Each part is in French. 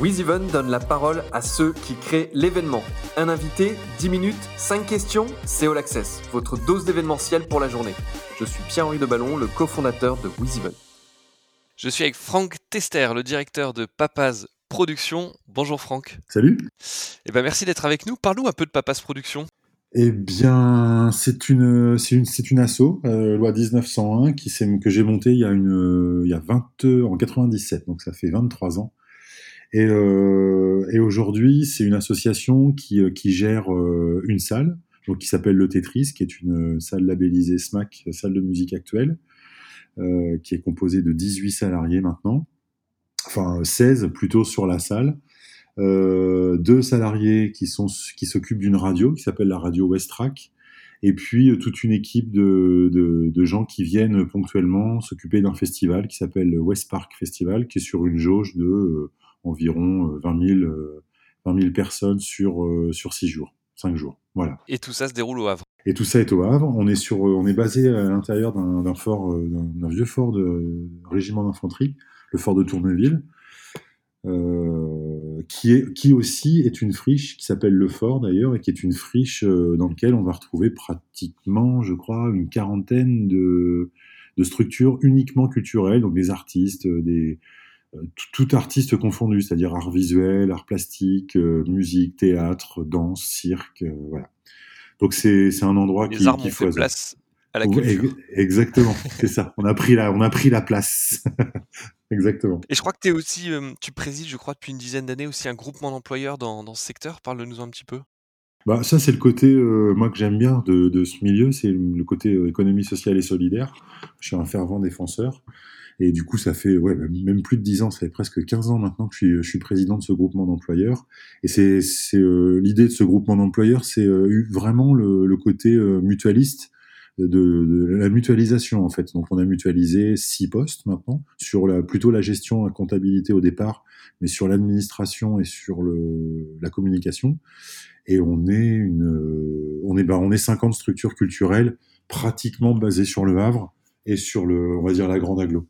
WizEven donne la parole à ceux qui créent l'événement. Un invité, 10 minutes, 5 questions, c'est All Access, votre dose d'événementiel pour la journée. Je suis Pierre-Henri de Ballon, le cofondateur de WizEven. Je suis avec Franck Tester, le directeur de Papas Production. Bonjour Franck. Salut. Eh ben merci d'être avec nous. Parle-nous un peu de Papas Production. Eh bien, c'est une, c'est une, c'est une asso, euh, loi 1901, qui que j'ai montée il y a une, il y a 20, en 97, donc ça fait 23 ans. Et, euh, et aujourd'hui, c'est une association qui, euh, gère euh, une salle, donc qui s'appelle le Tetris, qui est une salle labellisée SMAC, salle de musique actuelle, qui est composée de 18 salariés maintenant, enfin 16 plutôt sur la salle. Deux salariés qui sont qui s'occupent d'une radio qui s'appelle la radio Westrack, et puis toute une équipe de, de, de gens qui viennent ponctuellement s'occuper d'un festival qui s'appelle le West Park Festival, qui est sur une jauge de environ 20 000, 20 000 personnes sur sur six jours, cinq jours. Voilà. Et tout ça se déroule au Havre. Et tout ça est au Havre. On est sur, on est basé à l'intérieur d'un fort, d'un vieux fort de régiment d'infanterie, le fort de Tourneville. Euh, qui, est, qui aussi est une friche qui s'appelle Le Fort d'ailleurs et qui est une friche euh, dans laquelle on va retrouver pratiquement, je crois, une quarantaine de, de structures uniquement culturelles, donc des artistes, euh, des tout, artiste confondu, c'est-à-dire art visuel, art plastique, musique, théâtre, danse, cirque, voilà. Donc c'est c'est un endroit Les qui, arts qui ont fait place à la culture. ex- Exactement, c'est ça. On a pris la, on a pris la place. Exactement. Et je crois que tu es aussi, euh, tu présides, je crois, depuis une dizaine d'années aussi un groupement d'employeurs dans, dans ce secteur. Parle-nous un petit peu. Bah, ça, c'est le côté, euh, moi, que j'aime bien de, de ce milieu, c'est le côté euh, économie sociale et solidaire. Je suis un fervent défenseur. Et du coup, ça fait ouais, même plus de 10 ans, ça fait presque 15 ans maintenant que je suis, je suis président de ce groupement d'employeurs. Et c'est euh, l'idée de ce groupement d'employeurs, c'est euh, eu vraiment le, le côté euh, mutualiste de, de la mutualisation en fait. Donc on a mutualisé six postes maintenant sur la, plutôt la gestion, la comptabilité au départ, mais sur l'administration et sur le, la communication. Et on est une, on est, bah, on est 50 structures culturelles pratiquement basées sur le Havre et sur le, on va dire la grande aglo.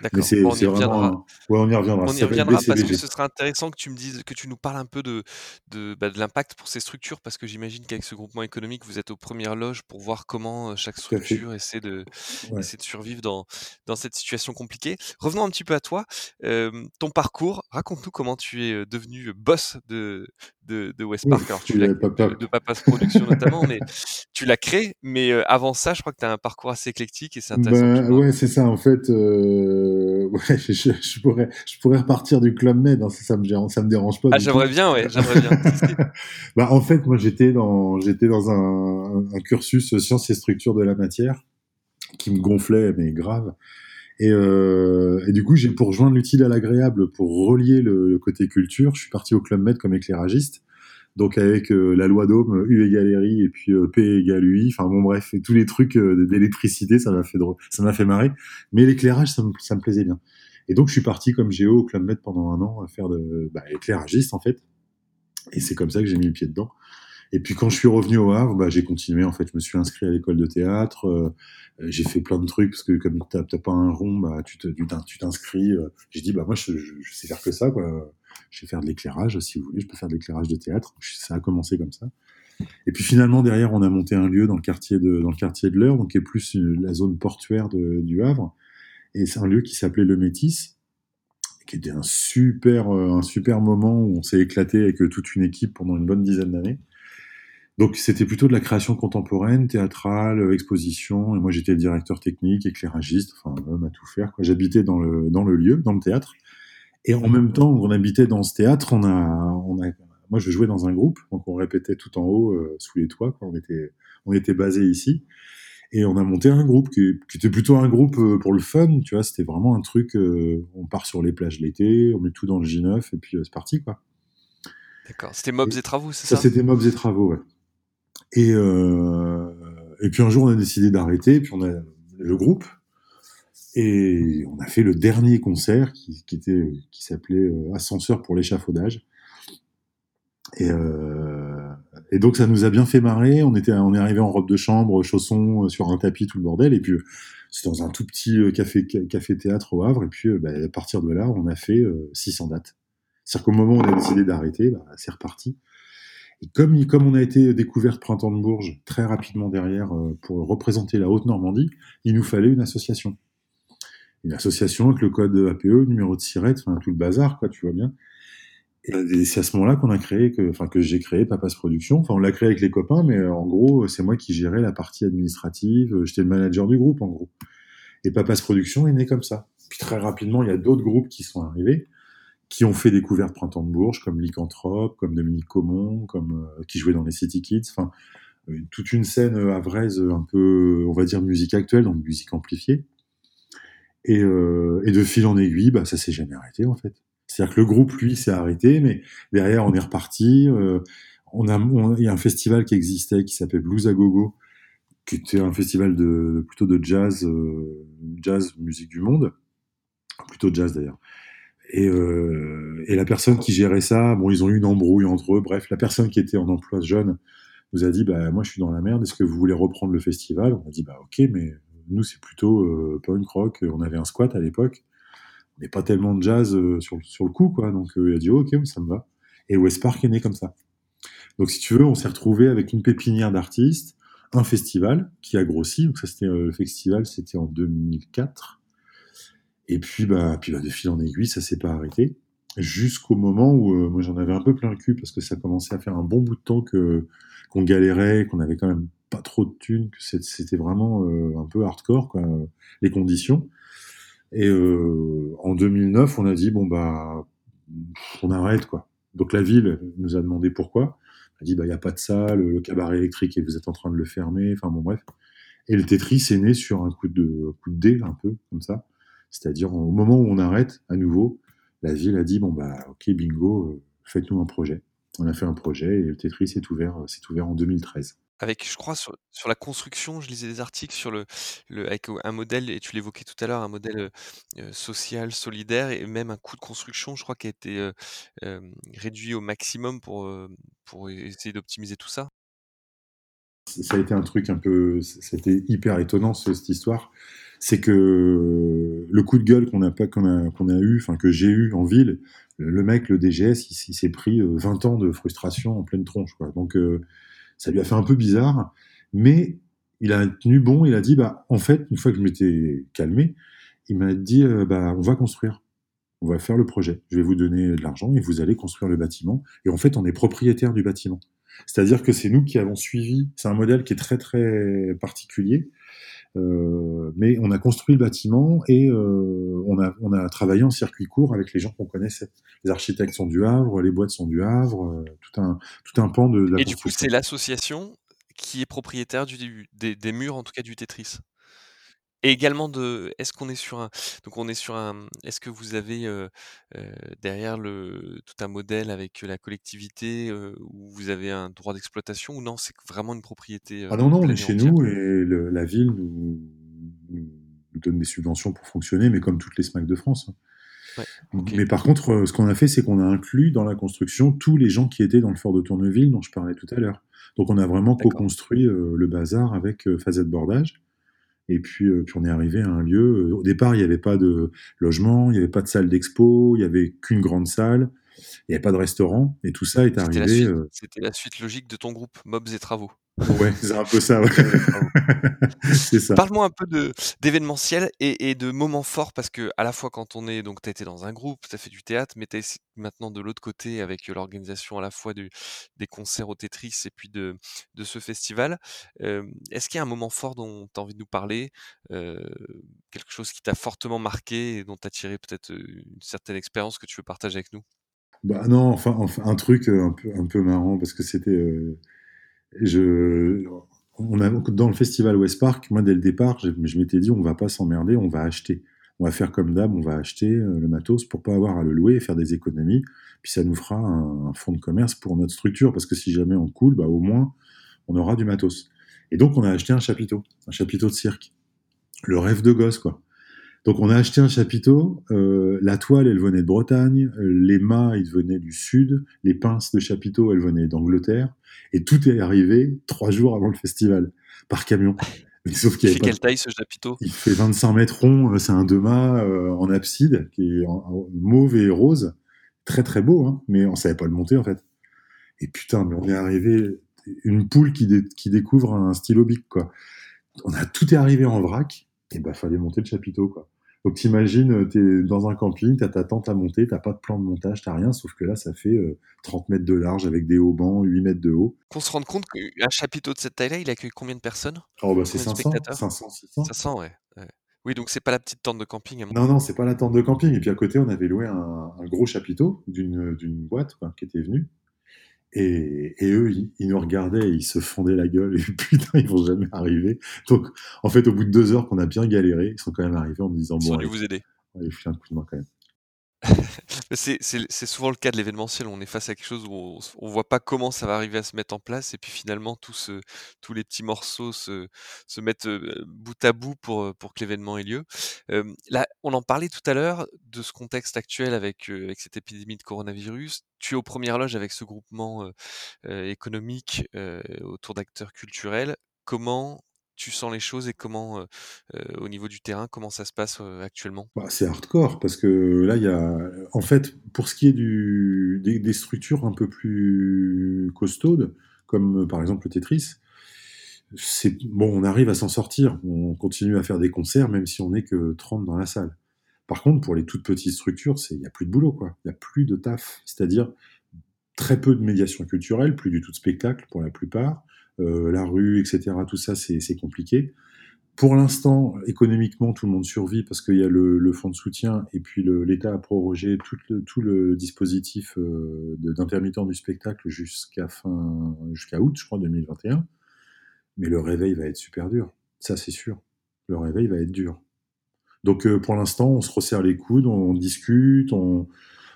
Mais D'accord. c'est Bon, on y reviendra. vraiment, ouais, on y reviendra. On Ça y s'appelle reviendra parce que ce serait intéressant que tu me dises, que tu nous parles un peu de, de, bah, de l'impact pour ces structures, parce que j'imagine qu'avec ce groupement économique, vous êtes aux premières loges pour voir comment euh, chaque structure essaie de, Ouais. essaie de survivre dans, dans cette situation compliquée. Revenons un petit peu à toi, euh, ton parcours. Raconte-nous comment tu es euh, devenu boss de, de, de West Park. Alors, tu l'as, de, Papas Production notamment, mais tu l'as créé. Mais euh, avant ça, je crois que tu as un parcours assez éclectique et c'est intéressant Bah ouais, c'est ça. En fait, euh, ouais, je, je- je pourrais, je pourrais repartir du club med. hein, ça, ça me, dérange- ça me dérange pas Ah, j'aimerais bien, ouais, j'aimerais bien. Bah, en fait, moi, j'étais dans, j'étais dans un, un cursus sciences et structures de la matière qui me gonflait, mais grave. Et, euh, et du coup, j'ai pour rejoindre l'utile à l'agréable, pour relier le, le côté culture, je suis parti au club med comme éclairagiste. Donc avec euh, la loi d'Ohm, U égale RI et puis euh, P égale UI. Enfin bon bref, et tous les trucs euh, d'électricité, ça m'a fait drôle, ça m'a fait marrer. Mais l'éclairage, ça me, ça me plaisait bien. Et donc je suis parti comme géo au club med pendant un an à faire de bah, éclairagiste en fait. Et c'est comme ça que j'ai mis le pied dedans. Et puis quand je suis revenu au Havre, bah, j'ai continué. En fait, je me suis inscrit à l'école de théâtre. euh, euh, j'ai fait plein de trucs parce que comme t'as pas un rond, bah, tu t'inscris. euh. j'ai dit bah moi je, je, sais faire que ça quoi. Je sais faire de l'éclairage si vous voulez. Je peux faire de l'éclairage de théâtre. Ça a commencé comme ça. Et puis finalement derrière, on a monté un lieu dans le quartier de dans le quartier de l'Eure, donc qui est plus la zone portuaire de, du Havre. Et c'est un lieu qui s'appelait le Métis, qui était un super euh, un super moment où on s'est éclaté avec toute une équipe pendant une bonne dizaine d'années. Donc c'était plutôt de la création contemporaine, théâtrale, euh, exposition. Et moi j'étais le directeur technique, éclairagiste, enfin homme à tout faire. J'habitais dans le dans le lieu, dans le théâtre. Et en même temps qu'on habitait dans ce théâtre, on a on a moi je jouais dans un groupe, donc on répétait tout en haut euh, sous les toits. Quoi. On était on était basé ici. Et on a monté un groupe qui, qui était plutôt un groupe euh, pour le fun, tu vois. C'était vraiment un truc. euh, on part sur les plages l'été, on met tout dans le J9 et puis euh, c'est parti quoi. D'accord. C'était Mobs et Travaux, c'est Ça, ça? c'était Mobs et Travaux, ouais. Et, euh, et puis un jour, on a décidé d'arrêter, puis on a le groupe, et on a fait le dernier concert qui, s'appelait euh, Ascenseur pour l'échafaudage. Et, euh, et donc ça nous a bien fait marrer. On était, on est arrivé en robe de chambre, chaussons sur un tapis, tout le bordel. Et puis c'était dans un tout petit café, café théâtre au Havre. Et puis bah, à partir de là, on a fait euh, 600 dates. C'est-à-dire qu'au moment où on a décidé d'arrêter, bah, c'est reparti. Comme, on a été découvert Printemps de Bourges très rapidement derrière euh, pour représenter la Haute-Normandie, il nous fallait une association. Une association avec le code APE, numéro de SIRET, enfin tout le bazar, tu vois bien. Et c'est à ce moment-là qu'on a créé, que, que j'ai créé Papas Production. Enfin, on l'a créé avec les copains, mais euh, en gros, c'est moi qui gérais la partie administrative. J'étais le manager du groupe, en gros. Et Papas Production est né comme ça. Puis très rapidement, il y a d'autres groupes qui sont arrivés qui ont fait découverte Printemps de Bourges, comme Lycanthrope, comme Dominique Comon, comme euh, qui jouait dans les City Kids, enfin euh, toute une scène à Vraise un peu, on va dire musique actuelle, donc musique amplifiée. Et, euh, de fil en aiguille, bah ça s'est jamais arrêté en fait. C'est-à-dire que le groupe lui s'est arrêté, mais derrière on est reparti. Euh, il y a un festival qui existait qui s'appelait Blues à Gogo, qui était un festival de plutôt de jazz, euh, jazz musique du monde, plutôt jazz d'ailleurs. Et, euh, et, la personne qui gérait ça, bon, ils ont eu une embrouille entre eux. Bref, la personne qui était en emploi jeune nous a dit, bah, moi, je suis dans la merde. Est-ce que vous voulez reprendre le festival? On a dit, bah, ok, mais nous, c'est plutôt euh, punk rock. On avait un squat à l'époque, mais pas tellement de jazz euh, sur, sur le coup, quoi. Donc, euh, il a dit, ok, ça me va. Et West Park est né comme ça. Donc, si tu veux, on s'est retrouvé avec une pépinière d'artistes, un festival qui a grossi. Donc, ça, c'était le festival, c'était en 2004. Et puis, bah, puis bah, de fil en aiguille, ça s'est pas arrêté. Jusqu'au moment où euh, moi j'en avais un peu plein le cul parce que ça commençait à faire un bon bout de temps que qu'on galérait, qu'on avait quand même pas trop de thunes, que c'était vraiment euh, un peu hardcore quoi, les conditions. Et euh, en 2009, on a dit bon bah on arrête quoi. Donc la ville nous a demandé pourquoi. Elle a dit bah il y a pas de salle, le cabaret électrique et vous êtes en train de le fermer. Enfin bon bref. Et le Tetris est né sur un coup de coup de dé un peu comme ça. C'est-à-dire au moment où on arrête à nouveau, la ville a dit bon bah ok bingo, euh, faites-nous un projet. On a fait un projet et le Tetris est ouvert, c'est euh, ouvert en 2013. Avec, je crois, sur, la construction, je lisais des articles sur le, le avec un modèle, et tu l'évoquais tout à l'heure, un modèle euh, social, solidaire, et même un coût de construction, je crois, qui a été réduit au maximum pour, pour essayer d'optimiser tout ça. Ça a été un truc un peu, c'était hyper étonnant cette histoire c'est que le coup de gueule qu'on a qu'on qu'on a eu, enfin que j'ai eu en ville, le, mec, le DGS, il, s'est pris 20 euh, ans de frustration en pleine tronche. Donc euh, ça lui a fait un peu bizarre, mais il a tenu bon. Il a dit, bah en fait, une fois que je m'étais calmé, il m'a dit, euh, bah on va construire, on va faire le projet. Je vais vous donner de l'argent et vous allez construire le bâtiment. Et en fait, on est propriétaire du bâtiment. C'est-à-dire que c'est nous qui avons suivi. C'est un modèle qui est très très particulier euh, mais on a construit le bâtiment et euh, on, a, on a travaillé en circuit court avec les gens qu'on connaissait. Les architectes sont du Havre, les boîtes sont du Havre, euh, tout, un, tout un pan de, la Et du coup, c'est l'association qui est propriétaire du, des, des, murs, en tout cas du Tetris. Et également de, est-ce qu'on est sur un, donc on est sur un, est-ce que vous avez euh, euh, derrière le tout un modèle avec la collectivité euh, où vous avez un droit d'exploitation ou non, c'est vraiment une propriété Ah non non, on est chez nous et la ville nous, nous, donne des subventions pour fonctionner, mais comme toutes les SMAC de France. Hein. Mais par contre, ce qu'on a fait, c'est qu'on a inclus dans la construction tous les gens qui étaient dans le fort de Tourneville dont je parlais tout à l'heure. Donc on a vraiment co-construit le bazar avec Fazette Bordage. Et puis, euh, puis on est arrivé à un lieu. Euh, au départ, il n'y avait pas de logement, il n'y avait pas de salle d'expo, il n'y avait qu'une grande salle, il n'y avait pas de restaurant. Et tout ça est arrivé. Euh, c'était la, suite logique de ton groupe Mobs et Travaux. Ouais, c'est un peu ça. Ouais. c'est ça. Parle-moi un peu de d'événementiel et, et, de moments forts parce que à la fois quand on est donc tu été dans un groupe, tu as fait du théâtre, mais tu es maintenant de l'autre côté avec l'organisation à la fois du, des concerts au Tetris et puis de, de ce festival. Euh, Est-ce qu'il y a un moment fort dont tu as envie de nous parler euh, Quelque chose qui t'a fortement marqué et dont tu as tiré peut-être une certaine expérience que tu veux partager avec nous? Bah non, enfin, enfin un truc un peu, un peu marrant parce que c'était je, on a, dans le festival West Park, moi dès le départ, je, m'étais dit on va pas s'emmerder, on va acheter. On va faire comme d'hab, on va acheter euh, le matos pour pas avoir à le louer et faire des économies. Puis ça nous fera un, fonds de commerce pour notre structure parce que si jamais on coule, bah au moins on aura du matos. Et donc on a acheté un chapiteau, un chapiteau de cirque. Le rêve de gosse quoi. Donc on a acheté un chapiteau, euh, la toile elle venait de Bretagne, les mâts ils venaient du sud, les pinces de chapiteau elles venaient d'Angleterre, et tout est arrivé trois jours avant le festival, par camion. sauf qu'il il fait quelle taille ce chapiteau? Il fait 25 mètres rond, euh, c'est un deux mâts euh, en abside, qui est mauve et rose, très très beau, hein, mais on savait pas le monter en fait. Et putain, mais on est arrivé, une poule qui, qui découvre un stylo bic, quoi. On a tout est arrivé en vrac, et bah fallait monter le chapiteau, quoi. Donc t'imagines, euh, t'es dans un camping, t'as ta tente à monter, t'as pas de plan de montage, t'as rien, sauf que là ça fait 30 mètres de large avec des hauts bancs, 8 mètres de haut. Qu'on se rende compte qu'un chapiteau de cette taille-là, il accueille combien de personnes? Oh bah c'est 500, 500, 600. 500, ouais. Oui, donc c'est pas la petite tente de camping. non, non, c'est pas la tente de camping. Et puis à côté, on avait loué un, gros chapiteau d'une boîte qui était venue. Et, eux, ils, nous regardaient, ils se fondaient la gueule, et putain, ils vont jamais arriver. Donc, en fait, au bout de deux heures qu'on a bien galéré, ils sont quand même arrivés en me disant, ils bon, allez, vous aider. Allez, un coup de main quand même. C'est souvent le cas de l'événementiel. On est face à quelque chose où on, ne voit pas comment ça va arriver à se mettre en place, et puis finalement tous les petits morceaux se, mettent bout à bout pour, pour que l'événement ait lieu. là, on en parlait tout à l'heure de ce contexte actuel avec, avec cette épidémie de coronavirus. Tu es aux premières loges avec ce groupement économique autour d'acteurs culturels. Comment tu sens les choses et comment, au niveau du terrain, comment ça se passe actuellement? Bah, C'est hardcore parce que là, il y a. En fait, pour ce qui est des, structures un peu plus costaudes, comme par exemple le Tetris, bon, on arrive à s'en sortir. On continue à faire des concerts, même si on n'est que 30 dans la salle. Par contre, pour les toutes petites structures, il n'y a plus de boulot, quoi. Il n'y a plus de taf. C'est-à-dire très peu de médiation culturelle, plus du tout de spectacle pour la plupart. Euh, la rue, etc. Tout ça, c'est compliqué. Pour l'instant, économiquement, tout le monde survit parce qu'il y a le, fonds de soutien et puis l'État a prorogé tout le, dispositif euh, d'intermittent du spectacle jusqu'à fin, jusqu'à août, je crois, 2021. Mais le réveil va être super dur. Ça, c'est sûr. Le réveil va être dur. Donc, euh, pour l'instant, on se resserre les coudes, on discute, on,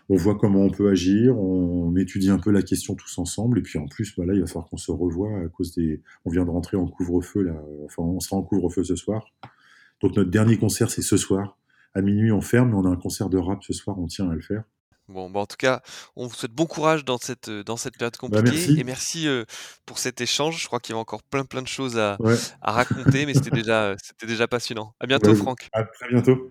on voit comment on peut agir, on étudie un peu la question tous ensemble, et puis en plus, bah là, il va falloir qu'on se revoie à cause des. On vient de rentrer en couvre-feu là, enfin, on sera en couvre-feu ce soir. Donc notre dernier concert, c'est ce soir. À minuit, on ferme, mais on a un concert de rap ce soir, on tient à le faire. Bon, bah en tout cas, on vous souhaite bon courage dans cette, dans cette période bah, compliquée. Et merci pour cet échange. Je crois qu'il y a encore plein plein de choses à, à raconter, mais c'était déjà, déjà passionnant. À bientôt, Franck. À très bientôt.